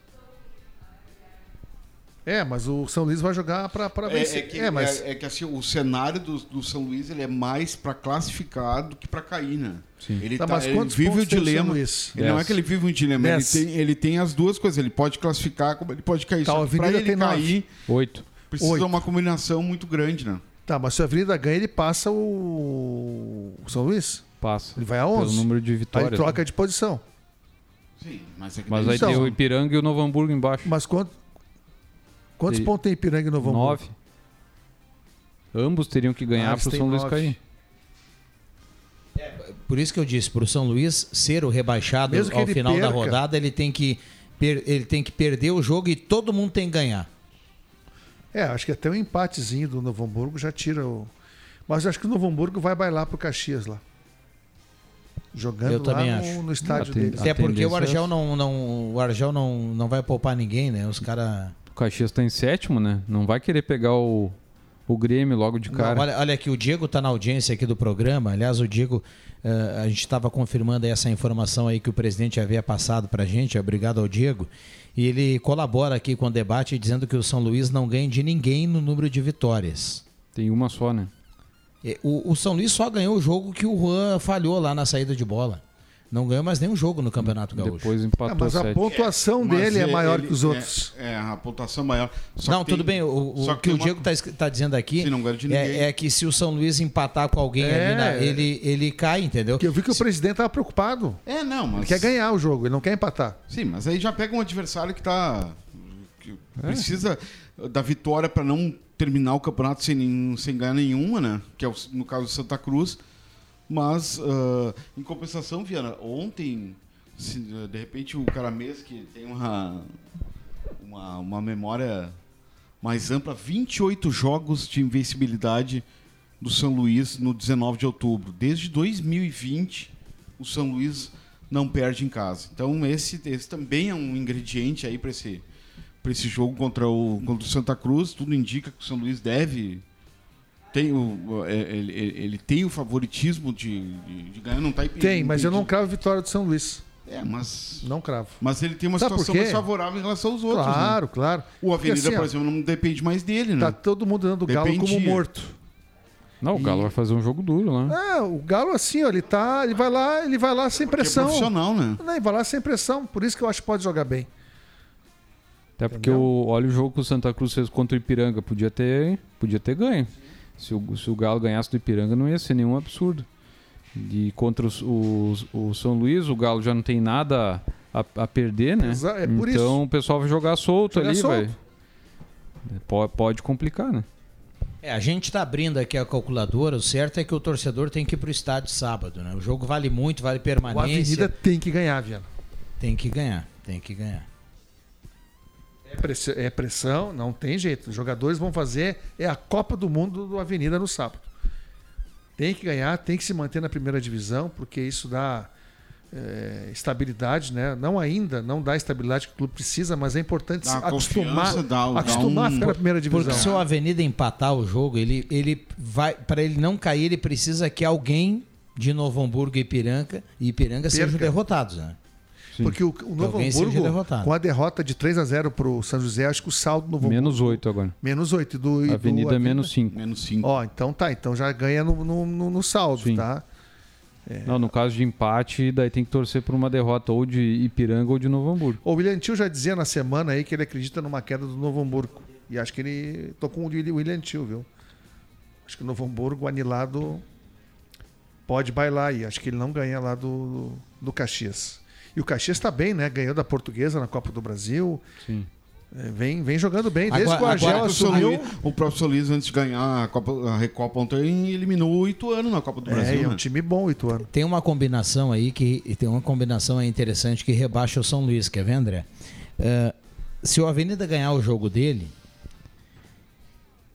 É, mas o São Luís vai jogar para É, vencer. é que, É, mas é, é que assim, o cenário do, do São Luís ele é mais para classificar do que para cair, né? Sim. Ele, Tá, tá, mas ele vive o dilema. Ele não é que ele vive um dilema, ele tem, ele tem as duas coisas. Ele pode classificar ele pode cair. Tá, Só a que pra ele tem cair, Oito. precisa Oito. uma combinação muito grande, né? tá, mas se a Avenida ganha, ele passa o, o São Luís. Passa. Ele vai a Pelo 11. número de Aí vitórias. né? troca de posição. Sim, mas é que Mas daí- aí tem o Ipiranga e o Novo Hamburgo embaixo. Mas quanto, quantos Teria- pontos tem Ipiranga e Novo Hamburgo? Nove. Ambos teriam que Ah, ganhar eles para o São Luís cair. Por isso que eu disse, para o São Luís ser o rebaixado ao final da perca. rodada, ele tem, que per- ele tem que perder o jogo e todo mundo tem que ganhar. É, acho que até um empatezinho do Novo Hamburgo já tira o. Mas acho que o Novo Hamburgo vai bailar pro Caxias lá. Jogando Eu também lá acho. no, no estádio tem- deles. A Até porque o é Argel essa. não, não, o Argel não, não vai poupar ninguém, né? Os caras. O Caxias está em sétimo, né? Não vai querer pegar o, o Grêmio logo de cara. Olha, olha aqui, o Diego está na audiência aqui do programa. Aliás, o Diego, eh, a gente estava confirmando essa informação aí que o presidente havia passado para a gente. Obrigado ao Diego. E ele colabora aqui com o debate dizendo que o São Luís não ganha de ninguém no número de vitórias. Tem uma só, né? Eh, O, o São Luís só ganhou o jogo que o Juan falhou lá na saída de bola. Não ganhou mais nenhum jogo no Campeonato Gaúcho. Depois Ah, empatou mas a sete. pontuação Mas dele é maior ele- que os é- outros. É, a pontuação maior. Só não, que tem- tudo bem. O, o só que, tem o uma- Diego está dizendo aqui não ganha de ninguém. é, é que se o São Luís empatar com alguém É. ali, na- ele, ele cai, entendeu? Porque eu vi que o presidente estava preocupado. É, não, mas. Ele quer ganhar o jogo, ele não quer empatar. Sim, mas aí já pega um adversário que tá. que precisa da vitória para não terminar o campeonato sem, nenhum- sem ganhar nenhuma, né? Que é o- no caso do Santa Cruz. Mas, ah, em compensação, Viana, ontem, se, ah, de repente, o Caramês, que tem uma, uma, uma memória mais ampla, 28 jogos de invencibilidade do São Luís no 19 de outubro. Desde 2020, o São Luís não perde em casa. Então, esse, esse também é um ingrediente aí para esse, pra esse jogo contra o, contra o Santa Cruz. Tudo indica que o São Luís deve. Tem o, é, ele, ele- ele tem o favoritismo de, de, de ganhar, não está Tem, mas eu não cravo vitória do São Luís. É, mas, Não cravo. mas ele tem uma Sabe situação mais favorável em relação aos outros. né? Claro, claro. O Porque Avenida, assim, ó, por exemplo, não depende mais dele, né? Tá todo mundo dando o Galo como morto. Não, o Galo vai fazer um jogo duro lá. É, o Galo assim, ó, ele tá, ele vai lá, ele vai lá sem Porque é pressão. profissional, né? Não, ele vai lá sem pressão, por isso que eu acho que pode jogar bem. Até porque o, olha o jogo que o Santa Cruz fez contra o Ipiranga. Podia ter, podia ter ganho. Se o, se o Galo ganhasse do Ipiranga, não ia ser nenhum absurdo. E contra os- os- o São Luís, o Galo já não tem nada a, a perder, né? Exa- é por então isso. o pessoal vai jogar solto Jogar ali, vai. Pode, pode complicar, né? É, a gente está abrindo aqui a calculadora. O certo é que o torcedor tem que ir para o estádio sábado, né? O jogo vale muito, vale O permanência. Avenida tem que ganhar, Viana. Tem que ganhar, tem que ganhar. É pressão, é pressão, não tem jeito. Os jogadores vão fazer é a Copa do Mundo do Avenida no sábado. Tem que ganhar, tem que se manter na primeira divisão, porque isso dá é, estabilidade, né? Não ainda, não dá a estabilidade que o clube precisa, mas é importante Dá acostumar, dá- dá acostumar um- a ficar na primeira divisão. Porque se o Avenida empatar o jogo, ele, ele vai para ele não cair, ele precisa que alguém de Novo Hamburgo e Ipiranga e Ipiranga sejam derrotados, né? Porque o, o Novo seja Hamburgo, com a derrota de 3 a 0 pro São José, acho que o saldo do Novo Menos Hamburgo... 8 agora. Menos 8. Do, e do Avenida menos 5. Menos 5. Ó, então tá. Então já ganha no, no, no- no saldo, Sim. tá? Não, no caso de empate, daí tem que torcer por uma derrota ou de Ipiranga ou de Novo Hamburgo. O William Tio já dizia na semana aí que ele acredita numa queda do Novo Hamburgo. E acho que ele tô com o William Tio, viu? Acho que o Novo Hamburgo, anilado, pode bailar aí. Acho que ele não ganha lá do, do Caxias. E o Caxias tá bem, né? Ganhou da Portuguesa na Copa do Brasil. Sim. É, vem, vem jogando bem. Desde Agora- que o Argel O, assumiu. O próprio São Luís, antes de ganhar a, Copa, a Recopa ontem, eliminou oito anos na Copa do É, Brasil. é um né? time bom, Ituano. Tem uma combinação aí que e tem uma combinação aí interessante que rebaixa o São Luís, quer ver, André? Eh, se o Avenida ganhar o jogo dele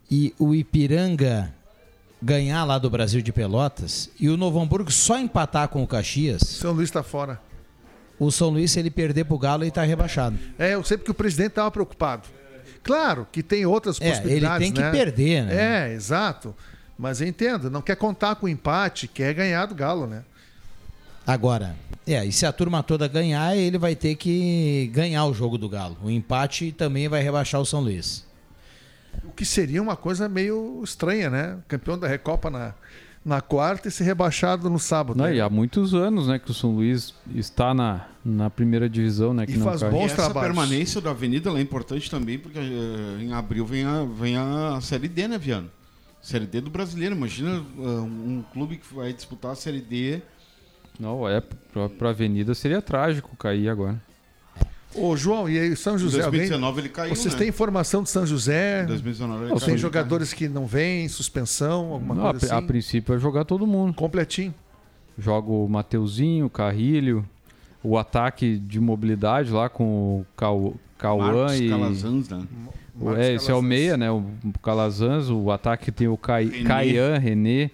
e o Ipiranga ganhar lá do Brasil de Pelotas e o Novo Hamburgo só empatar com o Caxias, São Luís tá fora. O São Luís, se ele perder pro Galo, ele tá rebaixado. É, eu sei porque o presidente estava preocupado. Claro que tem outras É, ele possibilidades. tem que né? perder, né? É, exato. Mas eu entendo, não quer contar com o empate, quer ganhar do Galo, né? Agora, é, e se a turma toda ganhar, ele vai ter que ganhar o jogo do Galo. O empate também vai rebaixar o São Luís. O que seria uma coisa meio estranha, né? Campeão da Recopa na, na quarta e ser rebaixado no sábado. Não, né? e há muitos anos né, que o São Luís está na, na primeira divisão, né? Que E não faz cai. bons E essa trabalhos. permanência da Avenida é importante também, porque eh, em abril vem a, vem a Série D, né, Viano? Série D do brasileiro. Imagina eh, um clube que vai disputar a Série D. Não, é, pra, pra Avenida seria trágico cair agora. Ô, João, e aí, São Em José? 2019 alguém... ele caiu, Vocês né? têm informação de São José? Em 2019 ele Ou caiu. tem jogadores que não vêm, suspensão, alguma Não, a, coisa a assim? princípio é jogar todo mundo. Completinho. Joga o Mateuzinho, o Carrilho, o ataque de mobilidade lá com o Cau- Cauã e. Calazans, né? O- Marcos é, esse é o meia, né? O Calazans, o ataque tem o Cai, René. Caian, René.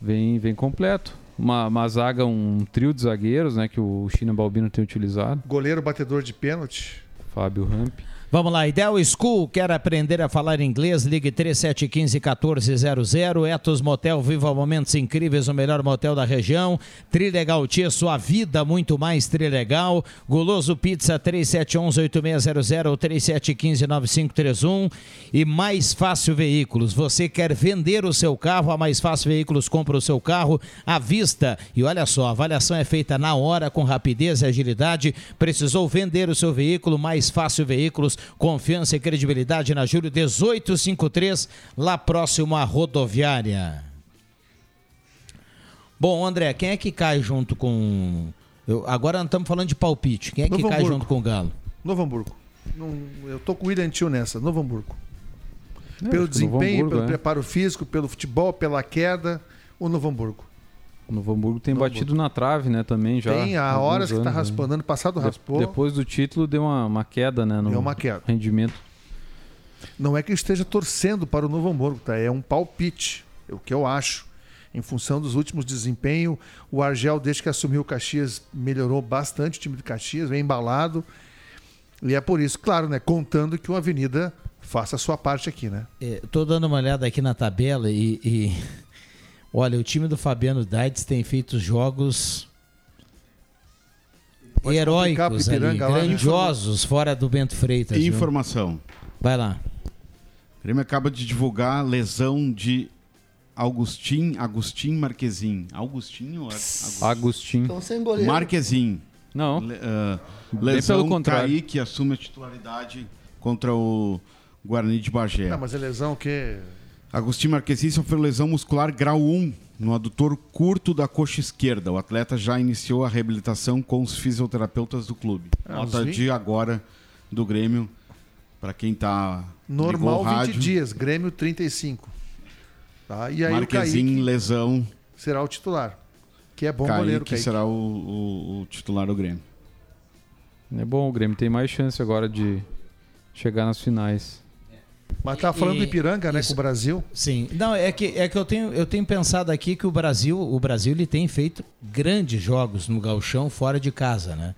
Vem, vem completo. Uma, uma zaga, um trio de zagueiros, né? Que o China Balbino tem utilizado. Goleiro batedor de pênalti. Fábio Ramp. Vamos lá, Ideal School, quer aprender a falar inglês? Ligue 3715-1400. Etos Motel, viva momentos incríveis, o melhor motel da região. Trilegal Tia, sua vida muito mais Trilegal. Goloso Pizza, 3711-8600 ou 3715-9531. E Mais Fácil Veículos, você quer vender o seu carro? A Mais Fácil Veículos compra o seu carro à vista. E olha só, a avaliação é feita na hora, com rapidez e agilidade. Precisou vender o seu veículo? Mais Fácil Veículos, confiança e credibilidade na Júlio 1853, lá próximo à rodoviária. Bom, André, quem é que cai junto com. Eu, agora nós estamos falando de palpite. Quem é que Novo cai Hamburgo. junto com o Galo? Novo Hamburgo. Não- eu tô com o William Tio nessa, Novo Hamburgo. É, pelo que Novo desempenho, Hamburgo, pelo é. preparo físico, pelo futebol, pela queda, o Novo Hamburgo. O Novo Hamburgo tem Novo batido na trave, né? Também já. Tem há horas que tá né? raspando. Ano passado De- raspou. Depois do título deu uma, uma queda, né? No Deu uma queda. rendimento. Não é que eu esteja torcendo para o Novo Hamburgo, tá? É um palpite. É o que eu acho. Em função dos últimos desempenhos, o Argel, desde que assumiu o Caxias, melhorou bastante o time de Caxias, vem embalado. E é por isso, claro, né? Contando que o Avenida faça a sua parte aqui, né? É, tô dando uma olhada aqui na tabela e, e- olha, o time do Fabiano Daites tem feito jogos Pode heróicos ali, né? grandiosos, fora do Bento Freitas. viu? Informação. Vai lá. O Grêmio acaba de divulgar a lesão de Augustin, Agustin Marquezin. Augustinho? ou Agus- Agostinho. Estão sem. Marquezin. Não. Le- Bem lesão pelo contrário. Kaique assume a titularidade contra o Guarani de Bagé. Não, mas é lesão que. Agostinho Marquezin sofreu lesão muscular grau 1 no adutor curto da coxa esquerda. O atleta já iniciou a reabilitação com os fisioterapeutas do clube. Ah, Nota de agora do Grêmio, para quem tá ligou Normal o 20 rádio, dias, Grêmio 35. Tá? E aí Marquezin, o Kaique lesão. será o titular. Que é bom Kaique goleiro, Kaique. será o, o- o titular do Grêmio. É bom, o Grêmio tem mais chance agora de chegar nas finais. Mas tá falando E- do Ipiranga, né, isso. com o Brasil. Sim. Não, é que, é que eu, tenho, eu tenho pensado aqui que o Brasil, o Brasil ele tem feito grandes jogos no gauchão fora de casa, né?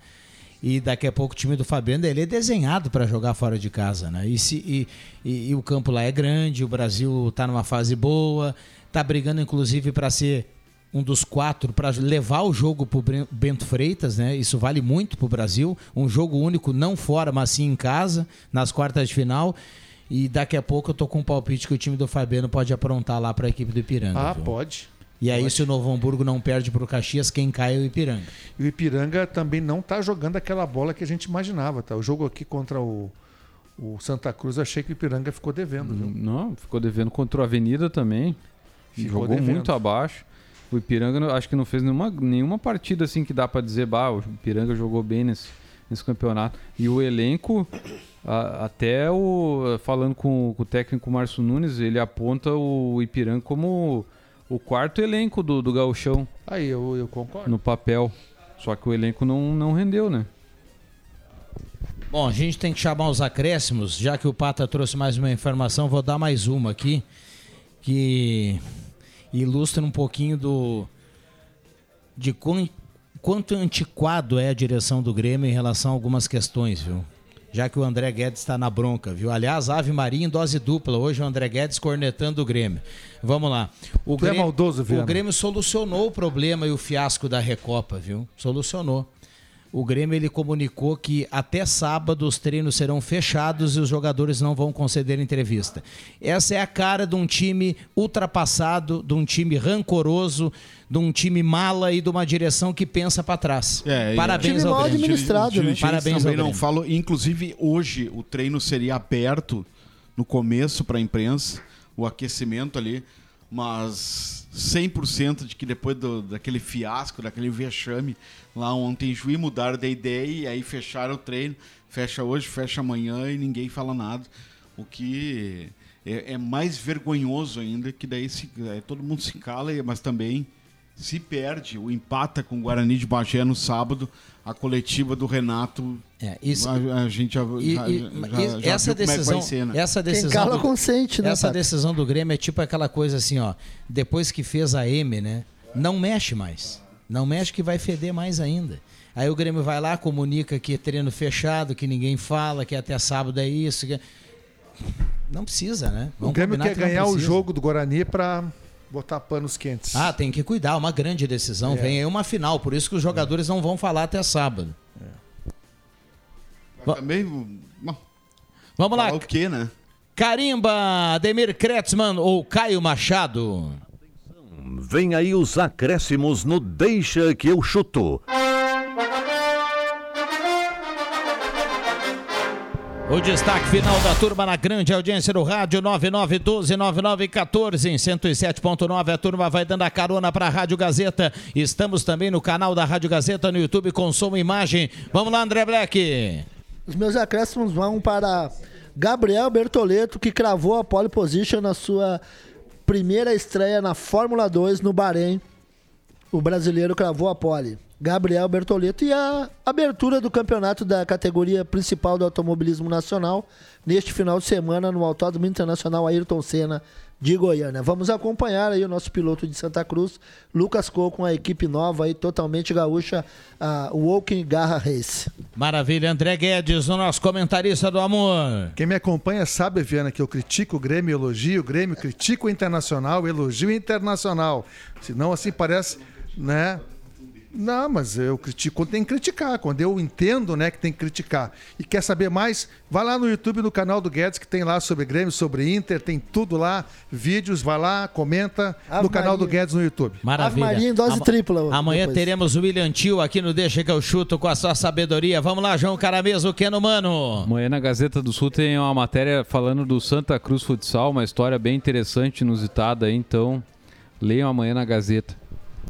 E daqui a pouco o time do Fabiano ele é desenhado para jogar fora de casa, né? E, se, e, e- e o campo lá é grande, o Brasil está numa fase boa, tá brigando inclusive para ser um dos quatro para levar o jogo para o Bento Freitas, né? Isso vale muito para o Brasil. Um jogo único, não fora, mas sim em casa, nas quartas de final. E daqui a pouco eu tô com um palpite que o time do Fabiano pode aprontar lá para a equipe do Ipiranga. Ah, viu? pode. E aí, se o Novo Hamburgo não perde para o Caxias, quem cai é o Ipiranga. E o Ipiranga também não tá jogando aquela bola que a gente imaginava, tá? O jogo aqui contra o, o Santa Cruz, achei que o Ipiranga ficou devendo, viu? Não, ficou devendo contra o Avenida também. Ficou Jogou devendo. muito abaixo. O Ipiranga não- acho que não fez nenhuma, nenhuma partida assim que dá pra dizer, bah, o Ipiranga jogou bem nesse, nesse campeonato. E o elenco, a- até o falando com, com o técnico Márcio Nunes, ele aponta o Ipiranga como o quarto elenco do, do gauchão Aí, eu, eu concordo. no papel. Só que o elenco não, não rendeu, né? Bom, a gente tem que chamar os acréscimos, já que o Pata trouxe mais uma informação, vou dar mais uma aqui, que ilustra um pouquinho do de quão- quanto antiquado é a direção do Grêmio em relação a algumas questões, viu? já que o André Guedes está na bronca, viu? Aliás, Ave Maria em dose dupla. Hoje o André Guedes cornetando o Grêmio. Vamos lá. O Tu é Grêmio, maldoso, O. Grêmio solucionou o problema e o fiasco da Recopa, viu? Solucionou. O Grêmio ele comunicou que até sábado os treinos serão fechados e os jogadores não vão conceder entrevista. Essa é a cara de um time ultrapassado, de um time rancoroso, de um time mala e de uma direção que pensa para trás. É, e- Parabéns Time ao mal Grêmio. administrado, né? Parabéns ao também não Grêmio. falam. Inclusive, hoje o treino seria aberto no começo para a imprensa, o aquecimento ali, mas 100% de que depois do- daquele fiasco, daquele vexame lá ontem em Juí, mudaram de ideia e aí fecharam o treino. Fecha hoje, fecha amanhã e ninguém fala nada. O que é, é mais vergonhoso ainda, que daí se, é, todo mundo se cala, mas também se perde, o empata com o Guarani de Bagé no sábado, a coletiva do Renato. É, isso- a, a gente já, E- já, e- já- já essa viu como é que decisão, vai ser, né? essa decisão, cala do- consente, né, Essa decisão do Grêmio é tipo aquela coisa assim, ó. Depois que fez a M, né? Não mexe mais. Não mexe que vai feder mais ainda. Aí o Grêmio vai lá, comunica que é treino fechado, que ninguém fala, que até sábado é isso. que- Não precisa, né? O Vamos Grêmio combinar quer que ganhar o jogo do Guarani para botar panos quentes. Ah, tem que cuidar, uma grande decisão. É. Vem aí uma final, por isso que os jogadores não vão falar até sábado. Mas Também, bom, Vamos lá. falar o quê, né? Carimba, Ademir Kretzmann ou Caio Machado? Vem aí os acréscimos no Deixa que eu chuto. O destaque final da turma na grande audiência do rádio 9912-9914 em 107.9. A turma vai dando a carona para a Rádio Gazeta. Estamos também no canal da Rádio Gazeta no YouTube com som e imagem. Vamos lá, André Black. Os meus acréscimos vão para Gabriel Bertoleto, que cravou a pole position na sua primeira estreia na Fórmula 2 no Bahrein. O brasileiro cravou a pole. Gabriel Bertoleto e a abertura do campeonato da categoria principal do automobilismo nacional neste final de semana no Autódromo Internacional Ayrton Senna de Goiânia. Vamos acompanhar aí o nosso piloto de Santa Cruz, Lucas Cole, com a equipe nova aí totalmente gaúcha, a Walking Garra Race. Maravilha, André Guedes, o nosso comentarista do amor. Quem me acompanha sabe, Viana, que eu critico o Grêmio, elogio o Grêmio, critico o Internacional, elogio o Internacional. Senão assim parece, né? Não, mas eu critico quando tem que criticar, quando eu entendo, né, que tem que criticar. E quer saber mais? Vai lá no YouTube, no canal do Guedes, que tem lá sobre Grêmio, sobre Inter, tem tudo lá, vídeos, vai lá, comenta Ave no canal do Maria. Guedes no YouTube. Maravilha. Ave Maria em dose Ama- tripla Amanhã depois. teremos o William Tio aqui no Deixa que eu chuto com a sua sabedoria. Vamos lá, João Caramês, o que no mano? Amanhã na Gazeta do Sul tem uma matéria falando do Santa Cruz Futsal, uma história bem interessante, inusitada aí, então leiam amanhã na Gazeta.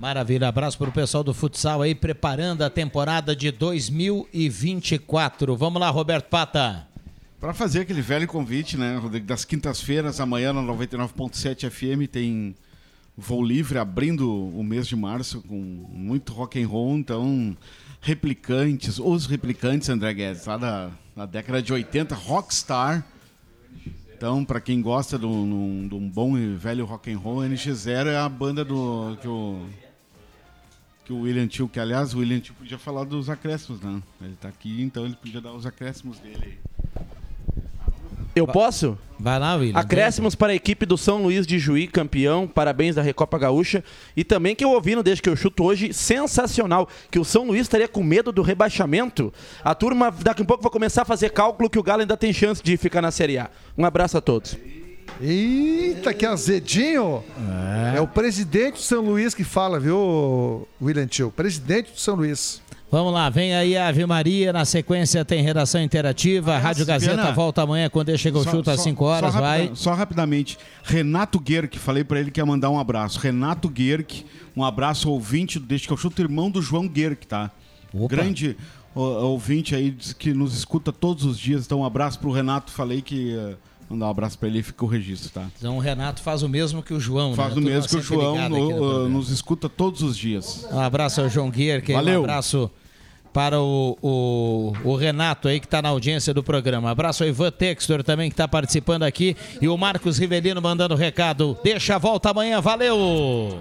Maravilha, abraço para o pessoal do futsal aí, preparando a temporada de 2024. Vamos lá, Roberto Pata. Para fazer aquele velho convite, né, Rodrigo, das quintas-feiras, amanhã na 99.7 FM tem voo livre abrindo o mês de março com muito rock and roll, então replicantes, os replicantes André Guedes, lá da, da década de 80, Rockstar. Então, para quem gosta de um, bom e velho rock and roll, NX0 é a banda do que o que o William Tio, que aliás o William Tio podia falar dos acréscimos, né? Ele tá aqui, então ele podia dar os acréscimos dele. aí. Eu posso? Vai lá, William. Acréscimos para a equipe do São Luís de Juí, campeão. Parabéns da Recopa Gaúcha. E também que eu ouvi no Desde que eu chuto hoje, sensacional. Que o São Luís estaria com medo do rebaixamento. A turma daqui a pouco vai começar a fazer cálculo que o Galo ainda tem chance de ficar na Série A. Um abraço a todos. Eita, que azedinho! É. o presidente do São Luís que fala, viu, William Tio? Presidente do São Luís. Vamos lá, vem aí a Ave Maria. Na sequência tem redação interativa. a Rádio Gazeta Viana, volta amanhã quando chega o Só- chuto às só- 5 horas. só vai. rapida- Só rapidamente. Renato Guerck, falei pra ele que ia mandar um abraço. Renato Guerck, um abraço ouvinte, deixa que eu chuto, irmão do João Guerck, tá? Opa. Grande ouvinte aí que nos escuta todos os dias. Então, um abraço pro Renato. Falei que ia mandar um abraço pra ele e fica o registro, tá? Então o Renato faz o mesmo que o João, Faz né? o mesmo que o João, no no- nos escuta todos os dias. Um abraço ao João Guerque, um Valeu. abraço para o, o, o Renato aí que está na audiência do programa. Abraço ao Ivan Textor também que está participando aqui e o Marcos Rivelino mandando recado. Deixa a volta amanhã, valeu!